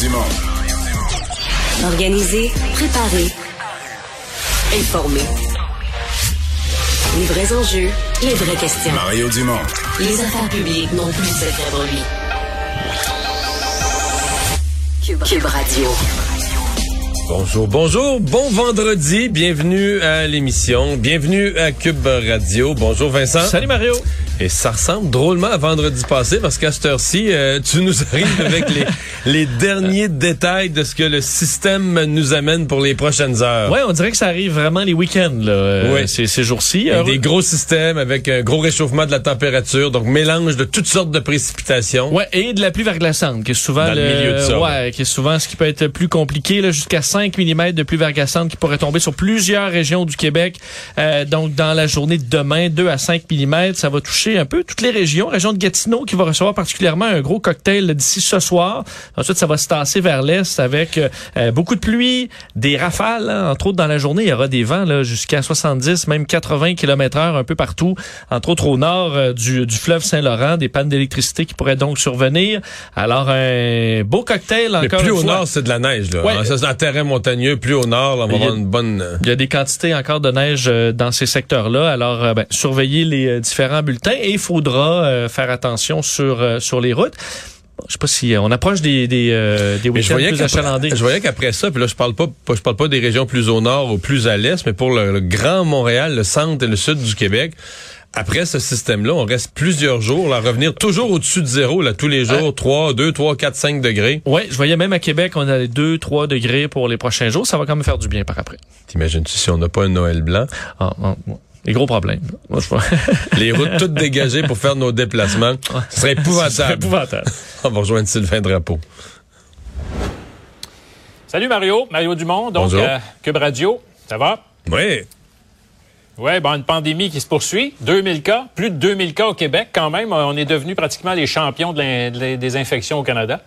Dumont. Organiser, préparer, informer. Les vrais enjeux, les vraies questions. Mario Dumont. Les affaires publiques n'ont plus de secret pour lui. Cube, Cube Radio. Bonjour, bonjour, bon vendredi, bienvenue à l'émission, bienvenue à Cube Radio. Bonjour Vincent. Salut Mario. Et ça ressemble drôlement à vendredi passé parce qu'à cette heure-ci, euh, tu nous arrives avec les, les derniers détails de ce que le système nous amène pour les prochaines heures. Ouais, on dirait que ça arrive vraiment les week-ends, là, euh, Ouais. ces, ces jours-ci. Euh, des gros systèmes avec un gros réchauffement de la température, donc mélange de toutes sortes de précipitations. Ouais, et de la pluie verglaçante, qui est souvent Dans le milieu de ça, ouais, qui est souvent ce qui peut être plus compliqué, là, jusqu'à 5 mm de pluie verglaçante qui pourrait tomber sur plusieurs régions du Québec. Euh, donc, dans la journée de demain, 2 à 5 mm, ça va toucher un peu toutes les régions. Région de Gatineau qui va recevoir particulièrement un gros cocktail d'ici ce soir. Ensuite, ça va se tasser vers l'est avec euh, beaucoup de pluie, des rafales, hein. entre autres dans la journée, il y aura des vents là, jusqu'à 70, même 80 km heure un peu partout, entre autres au nord euh, du, du fleuve Saint-Laurent, des pannes d'électricité qui pourraient donc survenir. Alors, un beau cocktail Mais encore plus une au fois. nord, c'est de la neige. Là. Ouais. Ça, c'est un terrain montagneux. Plus au nord, là, on va Il y a- avoir une bonne... euh, Il y a des quantités encore de neige euh, dans ces secteurs-là. Alors, euh, ben, surveillez les euh, différents bulletins et il faudra euh, faire attention sur euh, sur les routes. Je sais pas si euh, on approche des des, euh, des week-ends plus achalandés. je voyais qu'après ça, puis là je parle pas, je parle pas des régions plus au nord ou plus à l'est, mais pour le, le grand Montréal, le centre et le sud du Québec. Après ce système-là, on reste plusieurs jours, à revenir toujours au-dessus de zéro, là, tous les jours, 3, 2, 3, 4, 5 degrés. Ouais, je voyais même à Québec, on a les 2 3 degrés pour les prochains jours, ça va quand même faire du bien par après. T'imagines-tu si on n'a pas un Noël blanc? Ah, ah, Les gros problèmes. Moi, je vois. Les routes toutes dégagées pour faire nos déplacements. Ce serait C'est épouvantable. épouvantable. On va rejoindre Sylvain Drapeau. Salut Mario, Mario Dumont, donc euh, Cube Radio, ça va? Oui. Ouais, bon, une pandémie qui se poursuit, 2000 cas, plus de 2000 cas au Québec quand même, on est devenu pratiquement les champions de de des infections au Canada.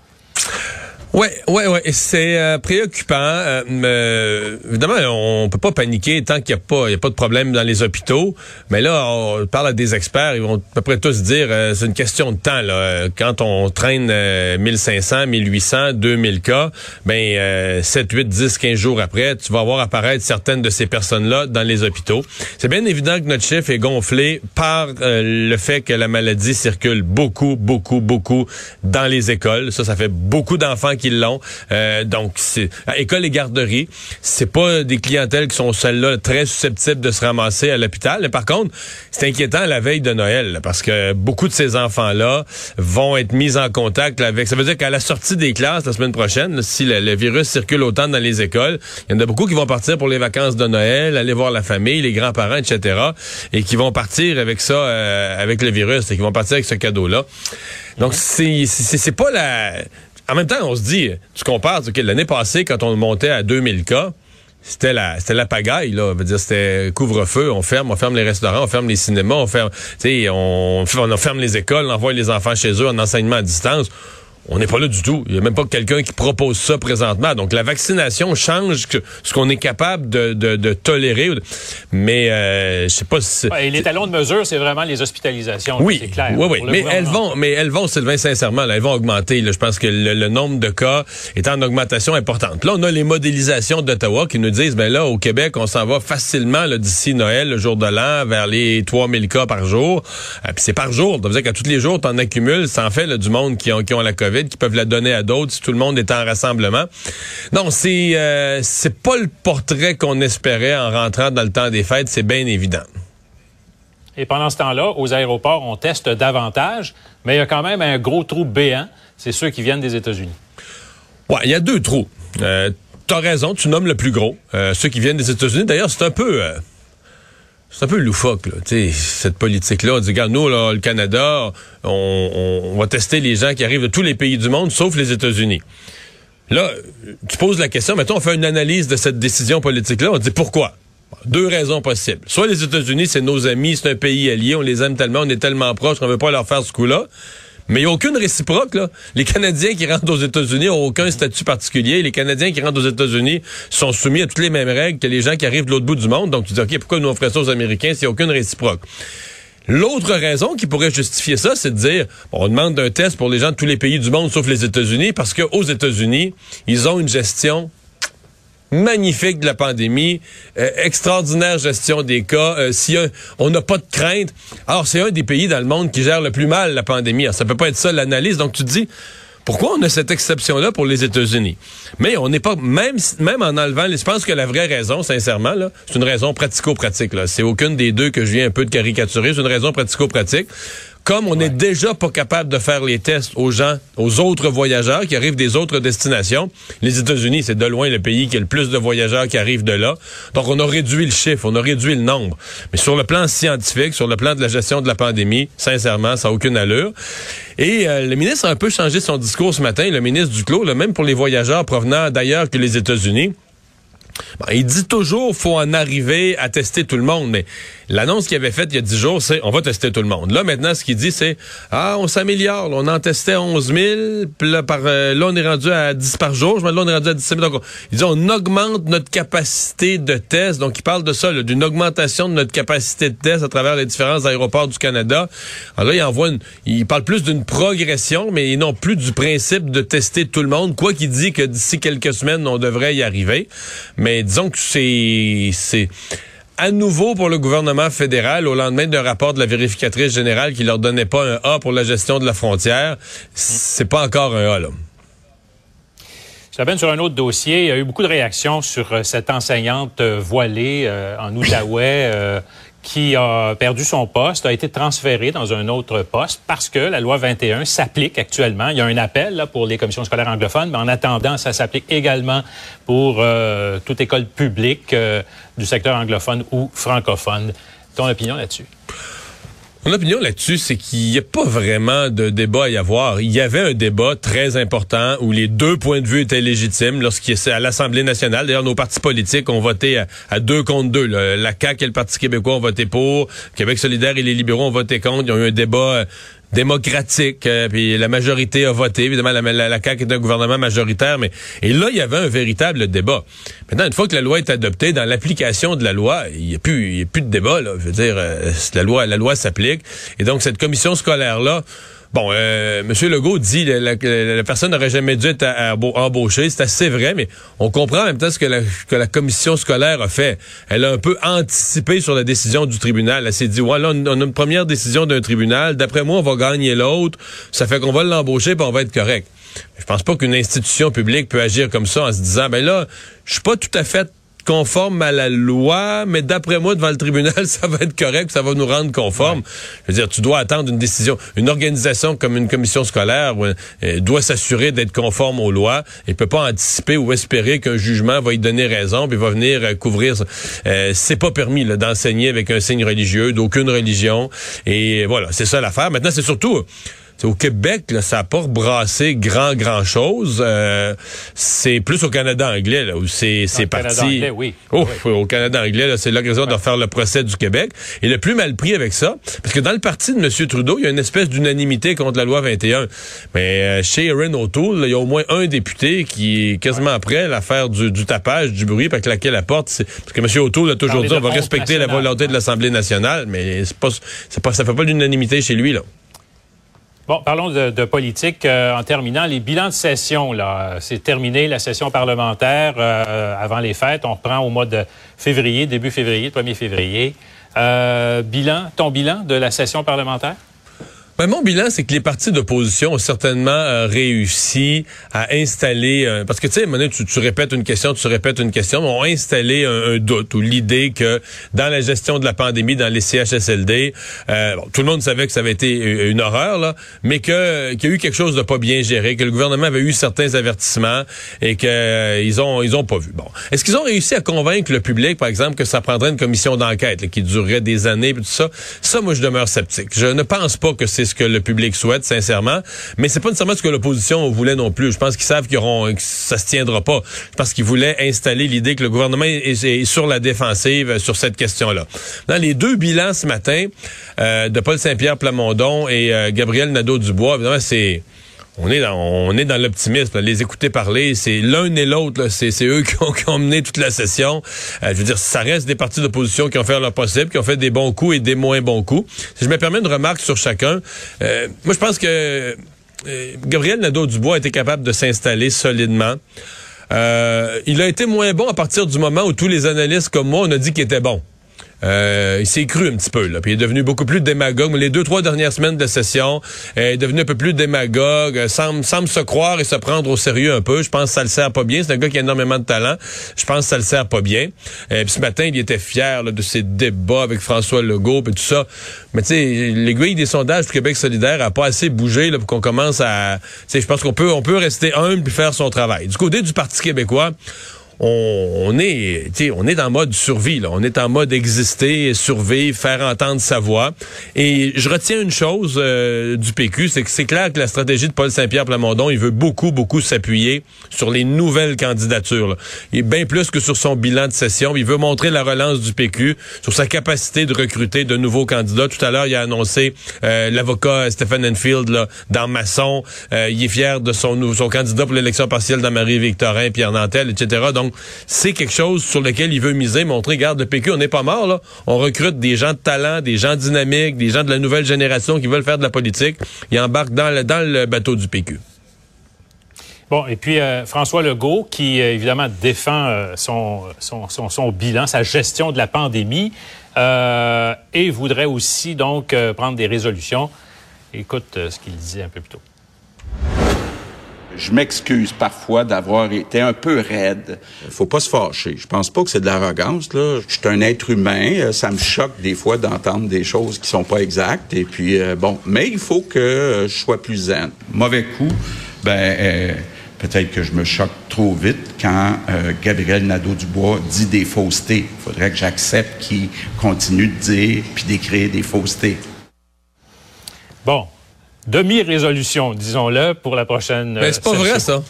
Ouais, ouais, ouais. C'est euh, préoccupant. Euh, mais, évidemment, on peut pas paniquer tant qu'il n'y a pas, il y a pas de problème dans les hôpitaux. Mais là, on parle à des experts, ils vont à peu près tous dire, euh, c'est une question de temps. Là. Euh, Quand on traîne euh, 1500, 1800, 2000 cas, ben euh, 7, 8, 10, 15 jours après, tu vas voir apparaître certaines de ces personnes-là dans les hôpitaux. C'est bien évident que notre chiffre est gonflé par euh, le fait que la maladie circule beaucoup, beaucoup, beaucoup dans les écoles. Ça, ça fait beaucoup d'enfants qui l'ont. Euh, donc, c'est à école et garderie, c'est pas des clientèles qui sont celles-là très susceptibles de se ramasser à l'hôpital. Par contre, c'est inquiétant la veille de Noël là, parce que beaucoup de ces enfants-là vont être mis en contact avec. Ça veut dire qu'à la sortie des classes la semaine prochaine, là, si le, le virus circule autant dans les écoles, il y en a beaucoup qui vont partir pour les vacances de Noël, aller voir la famille, les grands-parents, etc., et qui vont partir avec ça, euh, avec le virus, et qui vont partir avec ce cadeau-là. Donc, c'est c'est pas la... En même temps, on se dit, tu compares, ok, l'année passée, quand on montait à 2000 cas, c'était la c'était la pagaille là, dire c'était couvre-feu, on ferme, on ferme les restaurants, on ferme les cinémas, on ferme, tu sais, on, on ferme les écoles, on envoie les enfants chez eux en enseignement à distance. On n'est pas là du tout. Il n'y a même pas quelqu'un qui propose ça présentement. Donc la vaccination change ce qu'on est capable de, de, de tolérer. Mais euh, je sais pas si Ouais, et les talons de mesure, c'est vraiment les hospitalisations, oui, c'est clair. oui, oui. Mais elles vont, mais elles vont, Sylvain, sincèrement, là, elles vont augmenter. là. Je pense que le, le nombre de cas est en augmentation importante. Là, on a les modélisations d'Ottawa qui nous disent, ben là, au Québec, on s'en va facilement là, d'ici Noël, le jour de l'an, vers les 3000 cas par jour. Euh, Puis c'est par jour. Ça veut dire qu'à tous les jours, t'en accumules. Ça en fait là, du monde qui ont, qui ont la COVID, qui peuvent la donner à d'autres si tout le monde est en rassemblement. Non, c'est euh, c'est pas le portrait qu'on espérait en rentrant dans le temps des fêtes, c'est bien évident. Et pendant ce temps-là, aux aéroports, on teste davantage, mais il y a quand même un gros trou béant, c'est ceux qui viennent des États-Unis. Ouais, il y a deux trous. Euh, T'as raison, tu nommes le plus gros. Euh, ceux qui viennent des États-Unis, d'ailleurs, c'est un peu... c'est un peu loufoque, là, cette politique-là. On dit, regarde, nous, là, le Canada, on, on- va tester les gens qui arrivent de tous les pays du monde, sauf les États-Unis. Là, tu poses la question, mettons, on fait une analyse de cette décision politique-là, on dit pourquoi? Deux raisons possibles. Soit les États-Unis, c'est nos amis, c'est un pays allié, on les aime tellement, on est tellement proches qu'on veut pas leur faire ce coup-là. Mais il n'y a aucune réciproque, là. Les Canadiens qui rentrent aux États-Unis n'ont aucun statut particulier. Les Canadiens qui rentrent aux États-Unis sont soumis à toutes les mêmes règles que les gens qui arrivent de l'autre bout du monde. Donc, tu dis, OK, pourquoi nous on ferait ça aux Américains s'il n'y a aucune réciproque? L'autre raison qui pourrait justifier ça, c'est de dire, on demande un test pour les gens de tous les pays du monde sauf les États-Unis, parce qu'aux États-Unis, ils ont une gestion magnifique de la pandémie, euh, extraordinaire gestion des cas. Euh, si on n'a pas de crainte, alors c'est un des pays dans le monde qui gère le plus mal la pandémie. Alors, ça peut pas être ça l'analyse. Donc tu te dis, pourquoi on a cette exception-là pour les États-Unis? Mais on n'est pas, même, même en enlevant, je pense que la vraie raison, sincèrement, c'est une raison pratico-pratique. C'est aucune des deux que je viens un peu de caricaturer. C'est une raison pratico-pratique comme on n'est déjà pas capable de faire les tests aux gens, aux autres voyageurs qui arrivent des autres destinations, les États-Unis, c'est de loin le pays qui a le plus de voyageurs qui arrivent de là. Donc, on a réduit le chiffre, on a réduit le nombre. Mais sur le plan scientifique, sur le plan de la gestion de la pandémie, sincèrement, ça n'a aucune allure. Et euh, le ministre a un peu changé son discours ce matin, le ministre Duclos, là, même pour les voyageurs provenant d'ailleurs que les États-Unis. il dit toujours faut en arriver à tester tout le monde, mais L'annonce qu'il avait faite il y a 10 jours, c'est on va tester tout le monde. Là, maintenant, ce qu'il dit, c'est Ah, on s'améliore. On en testait 11 000. Puis là, par, euh, là, on est rendu à 10 par jour. Je me là, on est rendu à 17 000. Donc, il dit on augmente notre capacité de test. Donc, il parle de ça, d'une augmentation de notre capacité de test à travers les différents aéroports du Canada. Alors là, il envoie une, il parle plus d'une progression, mais non plus du principe de tester tout le monde. Quoi qu'il dit que d'ici quelques semaines, on devrait y arriver. Mais disons que c'est, c'est, à nouveau pour le gouvernement fédéral au lendemain d'un rapport de la vérificatrice générale qui leur donnait pas un A pour la gestion de la frontière. C'est pas encore un A, là. Je sur un autre dossier. Il y a eu beaucoup de réactions sur euh, cette enseignante euh, voilée euh, en Outaouais qui a perdu son poste, a été transféré dans un autre poste parce que la loi 21 s'applique actuellement. Il y a un appel là, pour les commissions scolaires anglophones, mais en attendant, ça s'applique également pour euh, toute école publique euh, du secteur anglophone ou francophone. Ton opinion là-dessus? Mon opinion là-dessus, c'est qu'il n'y a pas vraiment de débat à y avoir. Il y avait un débat très important où les deux points de vue étaient légitimes lorsqu'il à l'Assemblée nationale. D'ailleurs, nos partis politiques ont voté à, deux contre deux. La CAQ et le Parti québécois ont voté pour. Québec solidaire et les libéraux ont voté contre. Ils ont eu un débat euh, démocratique, euh, puis la majorité a voté. Évidemment, la, la, CAQ est un gouvernement majoritaire, mais et là, il y avait un véritable débat. Maintenant, une fois que la loi est adoptée, dans l'application de la loi, il n'y a plus, y a plus de débat. Là. Je veux dire, euh, la loi, la loi s'applique, et donc cette commission scolaire là Bon, euh, M. Legault dit que la, personne n'aurait jamais dû être embauchée. C'est assez vrai, mais on comprend en même temps ce que la, que la commission scolaire a fait. Elle a un peu anticipé sur la décision du tribunal. Elle s'est dit, ouais, là, on a une première décision d'un tribunal. D'après moi, on va gagner l'autre. Ça fait qu'on va l'embaucher puis on va être correct. Je pense pas qu'une institution publique peut agir comme ça en se disant, ben là, je suis pas tout à fait conforme à la loi, mais d'après moi, devant le tribunal, ça va être correct, ça va nous rendre conforme. Je veux dire, tu dois attendre une décision. Une organisation comme une commission scolaire euh, doit s'assurer d'être conforme aux lois et peut pas anticiper ou espérer qu'un jugement va y donner raison puis va venir euh, couvrir. Euh, c'est pas permis d'enseigner avec un signe religieux d'aucune religion. Et voilà, c'est ça l'affaire. Maintenant, c'est surtout au Québec, là, ça n'a pas brassé grand, grand chose. Euh, c'est plus au Canada anglais, là, où c'est, parti. Canada anglais, oui. Oh, Au Canada anglais, c'est l'occasion de faire le procès du Québec. Et le plus mal pris avec ça, parce que dans le parti de M. Trudeau, il y a une espèce d'unanimité contre la loi 21. Mais euh, chez Erin O'Toole, il y a au moins un député qui est quasiment après l'affaire du, du, tapage, du bruit, par claquer la porte. Parce que M. O'Toole a toujours dit on va respecter la volonté de l'Assemblée nationale, mais c'est pas, c'est pas, ça fait pas l'unanimité chez lui, là. Bon, parlons de, politique. Euh, en terminant, les bilans de session, là, c'est terminé la session parlementaire euh, avant les fêtes. On reprend au mois de février, début février, 1er février. Euh, bilan, ton bilan de la session parlementaire? Ben, mon bilan, c'est que les partis d'opposition ont certainement euh, réussi à installer, euh, parce que tu sais, tu, tu répètes une question, tu répètes une question, ont installé un, doute ou l'idée que dans la gestion de la pandémie, dans les CHSLD, euh, tout le monde savait que ça avait été une horreur, là, mais que qu'il y a eu quelque chose de pas bien géré, que le gouvernement avait eu certains avertissements et que ils ont ils ont pas vu. Bon, est-ce qu'ils ont réussi à convaincre le public, par exemple, que ça prendrait une commission d'enquête qui durerait des années, tout ça? Ça, moi, je demeure sceptique. Je ne pense pas que c'est ce que le public souhaite, sincèrement. Mais c'est pas nécessairement ce que l'opposition voulait non plus. Je pense qu'ils savent qu'ils auront, que ça se tiendra pas. Parce qu'ils voulaient installer l'idée que le gouvernement est, sur la défensive sur cette question-là. Dans les deux bilans ce matin euh, de Paul Saint-Pierre Plamondon et euh, Gabriel Nadeau-Dubois, évidemment, c'est on est dans, on est dans l'optimisme. Les écouter parler, c'est l'un et l'autre. C'est, eux qui ont, qui mené toute la session. Euh, je veux dire, ça reste des partis d'opposition qui ont fait leur possible, qui ont fait des bons coups et des moins bons coups. Si je me permets une remarque sur chacun, euh, moi je pense que euh, Gabriel Nadeau-Dubois a été capable de s'installer solidement. Euh, il a été moins bon à partir du moment où tous les analystes comme moi, on a dit qu'il était bon. Euh, il s'est cru un petit peu, là. Puis il est devenu beaucoup plus démagogue. Les deux, trois dernières semaines de session, euh, il est devenu un peu plus démagogue, euh, semble, semble se croire et se prendre au sérieux un peu. Je pense que ça le sert pas bien. C'est un gars qui a énormément de talent. Je pense que ça le sert pas bien. Euh, puis ce matin, il était fier de ses débats avec François Legault et tout ça. Mais tu sais, l'aiguille des sondages du Québec solidaire a pas assez bougé là, pour qu'on commence à... Je pense qu'on peut, on peut rester humble et faire son travail. Du côté du Parti québécois, on, est, on est en mode survie. Là. On est en mode exister, survivre, faire entendre sa voix. Et je retiens une chose euh, du PQ, c'est que c'est clair que la stratégie de Paul Saint-Pierre Plamondon, il veut beaucoup, beaucoup s'appuyer sur les nouvelles candidatures. Là. Bien plus que sur son bilan de session. Il veut montrer la relance du PQ, sur sa capacité de recruter de nouveaux candidats. Tout à l'heure, il a annoncé euh, l'avocat Stephen Enfield là, dans Masson. Euh, il est fier de son, son candidat pour l'élection partielle dans Marie-Victorin, Pierre Nantel, etc. c'est quelque chose sur lequel il veut miser, montrer, regarde, le PQ, on n'est pas mort, là. On recrute des gens de talent, des gens dynamiques, des gens de la nouvelle génération qui veulent faire de la politique. Ils embarquent dans le, bateau du PQ. Bon, et puis euh, François Legault, qui euh, évidemment défend euh, son, bilan, sa gestion de la pandémie, et voudrait aussi donc prendre des résolutions. Écoute ce qu'il disait un peu plus tôt. Je m'excuse parfois d'avoir été un peu raide. Faut pas se fâcher. Je pense pas que c'est de l'arrogance, là. Je suis un être humain. Ça me choque des fois d'entendre des choses qui sont pas exactes. Et puis, euh, bon. Mais il faut que je sois plus zen. Mauvais coup, ben, euh, peut-être que je me choque trop vite quand euh, Gabriel Nadeau-Dubois dit des faussetés. Il faudrait que j'accepte qu'il continue de dire puis d'écrire des faussetés. Bon, demi-résolution, disons-le, pour la prochaine. Mais c'est pas session. vrai, ça.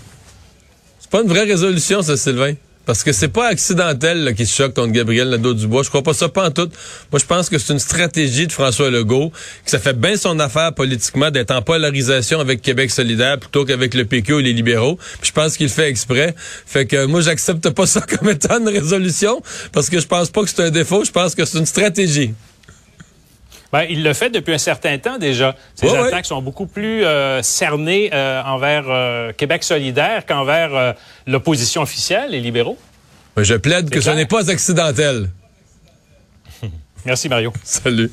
C'est pas une vraie résolution, ça, Sylvain. Parce que c'est pas accidentel qui se choque contre Gabriel Nadeau-Dubois. Je crois pas ça pas en tout. Moi, je pense que c'est une stratégie de François Legault, que ça fait bien son affaire politiquement d'être en polarisation avec Québec solidaire plutôt qu'avec le PQ ou les libéraux. Puis je pense qu'il le fait exprès. Fait que moi, j'accepte pas ça comme étant une résolution, parce que je pense pas que c'est un défaut. Je pense que c'est une stratégie. Ben, il le fait depuis un certain temps déjà. Ces Ouais, attaques sont beaucoup plus euh, cernées euh, envers euh, Québec solidaire qu'envers euh, l'opposition officielle, les libéraux. Mais je plaide que clair. ce n'est pas accidentel. Merci, Mario. Salut.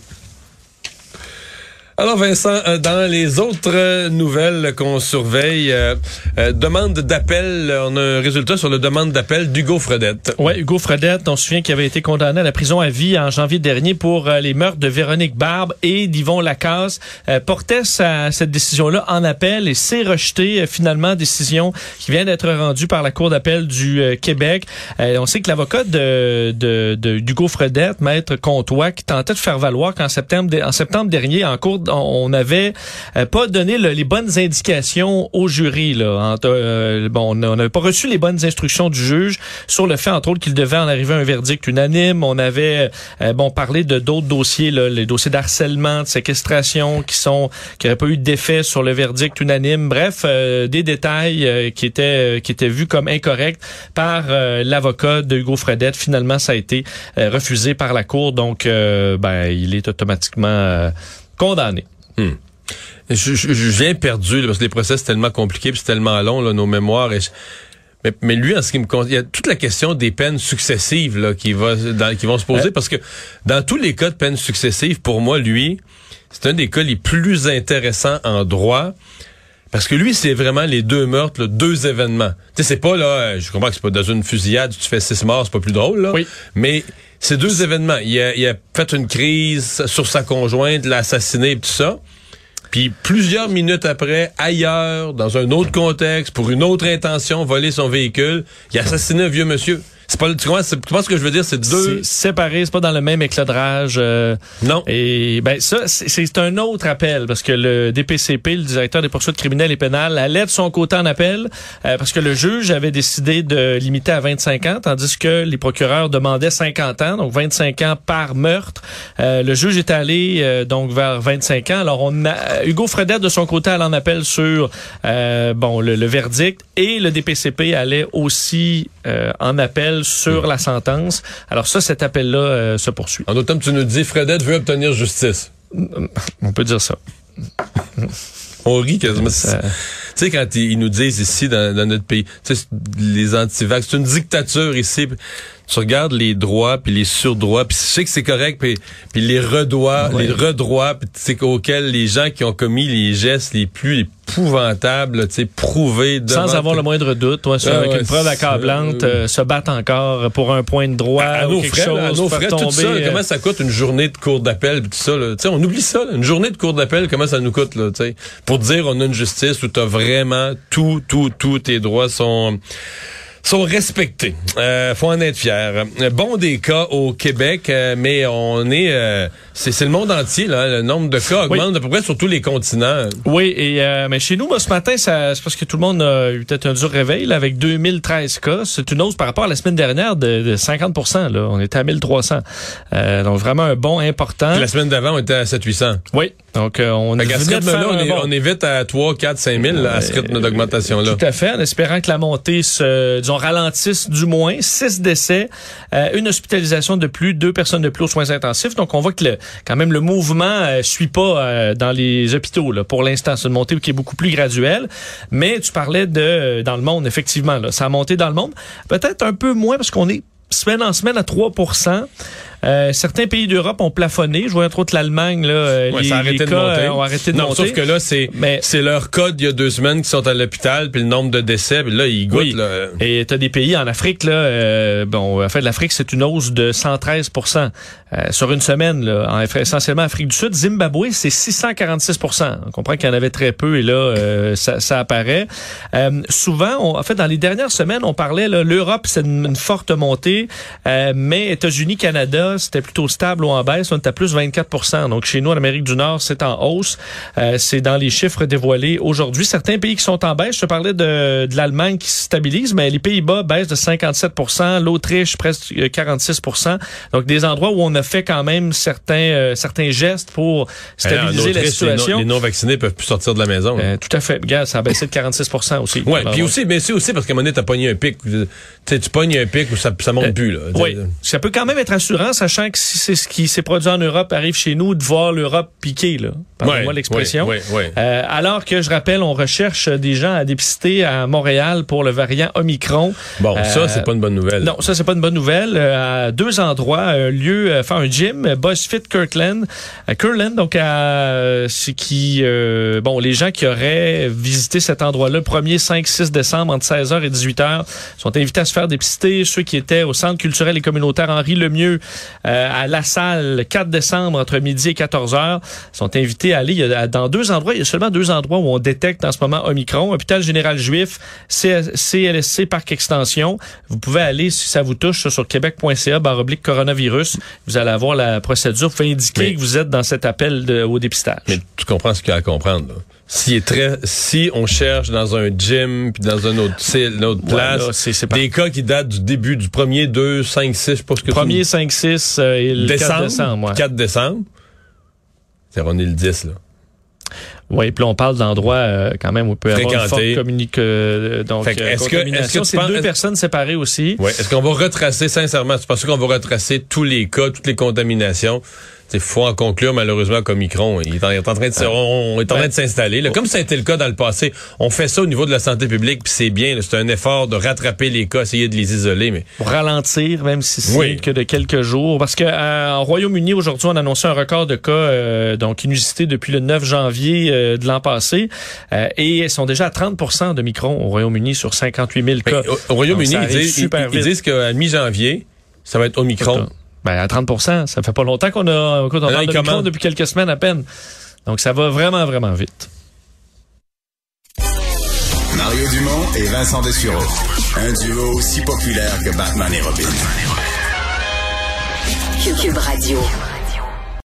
Alors Vincent, euh, dans les autres nouvelles qu'on surveille, euh, euh, demande d'appel, on a un résultat sur le demande d'appel d'Hugo Fredette. Ouais, Hugo Fredette, on se souvient qu'il avait été condamné à la prison à vie en janvier dernier pour les meurtres de Véronique Barbe et d'Yvon Lacasse, portait sa- cette décision-là en appel et s'est rejeté euh, finalement décision qui vient d'être rendue par la Cour d'appel du Québec. On sait que l'avocat de, de, de d'Hugo Fredette, maître Comtois, qui tentait de faire valoir qu'en septembre, en septembre dernier, en cours, on n'avait euh, pas donné le- les bonnes indications au jury. Là, euh, bon, on n'avait pas reçu les bonnes instructions du juge sur le fait, entre autres, qu'il devait en arriver à un verdict unanime. On avait euh, bon parlé de d'autres dossiers, là, les dossiers d'harcèlement, de séquestration, qui sont qui n'auraient pas eu d'effet sur le verdict unanime. Bref, des détails qui étaient qui étaient vus comme incorrects par l'avocat de Hugo Fredette. Finalement, ça a été refusé par la cour, donc ben il est automatiquement euh, condamné. Je, je, je viens perdu là, parce que les procès c'est tellement compliqué puis c'est tellement long là, nos mémoires. Et je- mais, mais lui, en ce qui me concerne, il y a toute la question des peines successives là, qui, va, dans- qui vont se poser Ouais. parce que dans tous les cas de peines successives, pour moi, lui, c'est un des cas les plus intéressants en droit. Parce que lui, c'est vraiment les deux meurtres, là, deux événements. Tu sais, c'est pas là, euh, je comprends que c'est pas dans une fusillade, tu fais six morts, c'est pas plus drôle, là. Oui. Mais c'est deux événements. Il a, il a fait une crise sur sa conjointe, l'a assassiné et tout ça. Puis plusieurs minutes après, ailleurs, dans un autre contexte, pour une autre intention, voler son véhicule, il a assassiné un vieux monsieur. C'est pas, tu comprends, tu comprends ce que je veux dire? C'est deux. C'est séparé, c'est pas dans le même éclairage. euh, Non. Et ben ça, c'est un autre appel parce que le DPCP, le directeur des poursuites criminelles et pénales, allait de son côté en appel euh, parce que le juge avait décidé de limiter à 25 ans, tandis que les procureurs demandaient 50 ans, donc 25 ans par meurtre. Euh, le juge est allé euh, donc vers 25 ans. Alors on a Hugo Fredette de son côté allait en appel sur bon le, le verdict et le DPCP allait aussi en appel sur la sentence. Alors ça, cet appel-là euh, se poursuit. En automne, tu nous dis, Fredette veut obtenir justice. On peut dire ça. On rit quasiment. Ça- Tu sais, quand ils nous disent ici dans, dans notre pays, tu sais, les antivax, c'est une dictature ici. Tu regardes les droits puis les surdroits, puis je sais que c'est correct, puis, puis les redroits, Ouais. les redroits, puis tu sais auxquels les gens qui ont commis les gestes les plus épouvantables, tu sais, prouvés Sans avoir le moindre doute, ouais, sur- Ah avec ouais, une preuve accablante, euh, se battent encore pour un point de droit à, à ou nos quelque frais, chose, à nos frais, tout ça, euh, comment ça coûte une journée de cours d'appel tout ça. Tu sais, on oublie ça, là. une journée de cours d'appel, comment ça nous coûte, là, tu sais, pour dire on a une justice où t'as vraiment tout, tout, tous tes droits sont sont respectés. Euh, faut en être fier. Bon des cas au Québec, euh, mais on est, euh, c'est le monde entier là. Le nombre de cas Oui. augmente à peu près sur tous les continents. Oui, et euh, mais chez nous, moi, ce matin, c'est parce que tout le monde a eu peut-être un dur réveil là, avec 2013 cas. C'est une hausse par rapport à la semaine dernière de, de 50% là. On était à 1300. Euh, donc vraiment un bon important. Puis la semaine d'avant, on était à 700-800. Oui, donc on rythme-là, faire on est, on est vite à 3, 4, 5 000 là, à ce rythme d'augmentation-là. Tout à fait, en espérant que la montée se, disons, ralentisse du moins. Six décès, euh, une hospitalisation de plus, deux personnes de plus aux soins intensifs. Donc, on voit que le, quand même le mouvement euh, suit pas euh, dans les hôpitaux. Là. Pour l'instant, c'est une montée qui est beaucoup plus graduelle. Mais tu parlais de euh, dans le monde, effectivement. Là, ça a monté dans le monde. Peut-être un peu moins parce qu'on est semaine en semaine à 3 euh, certains pays d'Europe ont plafonné. Je vois entre autres l'Allemagne, là, euh, Ouais, les, ça a arrêté les de monter. euh, ont arrêté de non, monter. sauf que là, c'est Mais- c'est leur code il y a deux semaines qui sont à l'hôpital, puis le nombre de décès, puis là, ils goûtent. Oui. Là. Et tu as des pays en Afrique, là, euh, bon, en fait, l'Afrique, c'est une hausse de 113 euh, sur une semaine, là, en, essentiellement Afrique du Sud. Zimbabwe, c'est 646% On comprend qu'il y en avait très peu et là, euh, ça, apparaît. Euh, souvent, on- en fait, dans les dernières semaines, on parlait, l'Europe, c'est une, forte montée, mais États-Unis, Canada, c'était plutôt stable ou en baisse. On est à plus 24% Donc, chez nous, en Amérique du Nord, c'est en hausse. C'est dans les chiffres dévoilés aujourd'hui. Certains pays qui sont en baisse, je parlais de, l'Allemagne qui se stabilise, mais les Pays-Bas baissent de 57% l'Autriche presque euh, 46% Donc, des endroits où on a fait quand même certains, euh, certains gestes pour stabiliser la situation. Les non-vaccinés peuvent plus sortir de la maison. Euh, tout à fait. Regarde, ça a baissé de 46% aussi. Ouais, Alors, puis aussi, mais c'est aussi parce qu'à un moment donné, t'as pogné un pic. Tu sais, tu pognes un pic où ça, ça monte Euh, plus, là. Oui, ça peut quand même être rassurant, sachant que si c'est ce qui s'est produit en Europe arrive chez nous, de voir l'Europe piquer, là. Ouais, l'expression. ouais, ouais, alors que je rappelle, on recherche des gens à dépister à Montréal pour le variant Omicron. Bon, ça, c'est pas une bonne nouvelle. Non, ça c'est pas une bonne nouvelle. À deux endroits, un lieu, euh, enfin un gym, euh, BuzzFit Kirkland, à Kirkland, donc à euh, c'est qui, euh, bon, les gens qui auraient visité cet endroit-là, 1er, 5, 6 décembre entre 16h et 18h, sont invités à se faire dépister. Ceux qui étaient au Centre culturel et communautaire Henri Lemieux, euh, à la salle, 4 décembre entre midi et 14h, sont invités à aller. Dans deux endroits, il y a seulement deux endroits où on détecte en ce moment Omicron. Hôpital Général Juif, CLSC Parc Extension. Vous pouvez aller, si ça vous touche, sur québec.ca, barre oblique coronavirus. Allez avoir la procédure. Vous pouvez indiquer Mais- que vous êtes dans cet appel de- au dépistage. Mais tu comprends ce qu'il y a à comprendre, là. S'il est très, si on cherche dans un gym puis dans un autre, une autre place, des cas qui datent du début du 1er, 2, 5, 6, je sais pas ce que tu Premier, 5, 6 euh, et le décembre, 4 décembre. ouais. 4 décembre? C'est on est le 10, là. Oui, puis on parle d'endroits euh, quand même où il peut y avoir une forte communique, euh, donc, que euh, est-ce que- est-ce que C'est penses- deux est-ce- personnes séparées aussi. Ouais. Est-ce qu'on va retracer, sincèrement, tu penses qu'on va retracer tous les cas, toutes les contaminations? Il faut en conclure, malheureusement, qu'Omicron, il est en, il est en train de, se- on, on est en train de s'installer. Comme ça a été le cas dans le passé, on fait ça au niveau de la santé publique, puis c'est bien. C'est un effort de rattraper les cas, essayer de les isoler, mais pour ralentir, même si c'est Oui. que de quelques jours. Parce que euh, en Royaume-Uni, aujourd'hui, on a annoncé un record de cas euh, donc inusité depuis le 9 janvier euh, de l'an passé. Euh, et ils sont déjà à 30% de micron au Royaume-Uni sur 58 000 cas. Au, au Royaume-Uni, ils, ils- disent qu'à mi-janvier, ça va être Omicron. Ben, à 30% ça fait pas longtemps qu'on a, écoute, on Alors, parle de depuis quelques semaines à peine. Donc, ça va vraiment, vraiment vite. Mario Mario Dumont et Vincent Dessureau. Un duo aussi populaire que Batman et Robin. Cube Radio.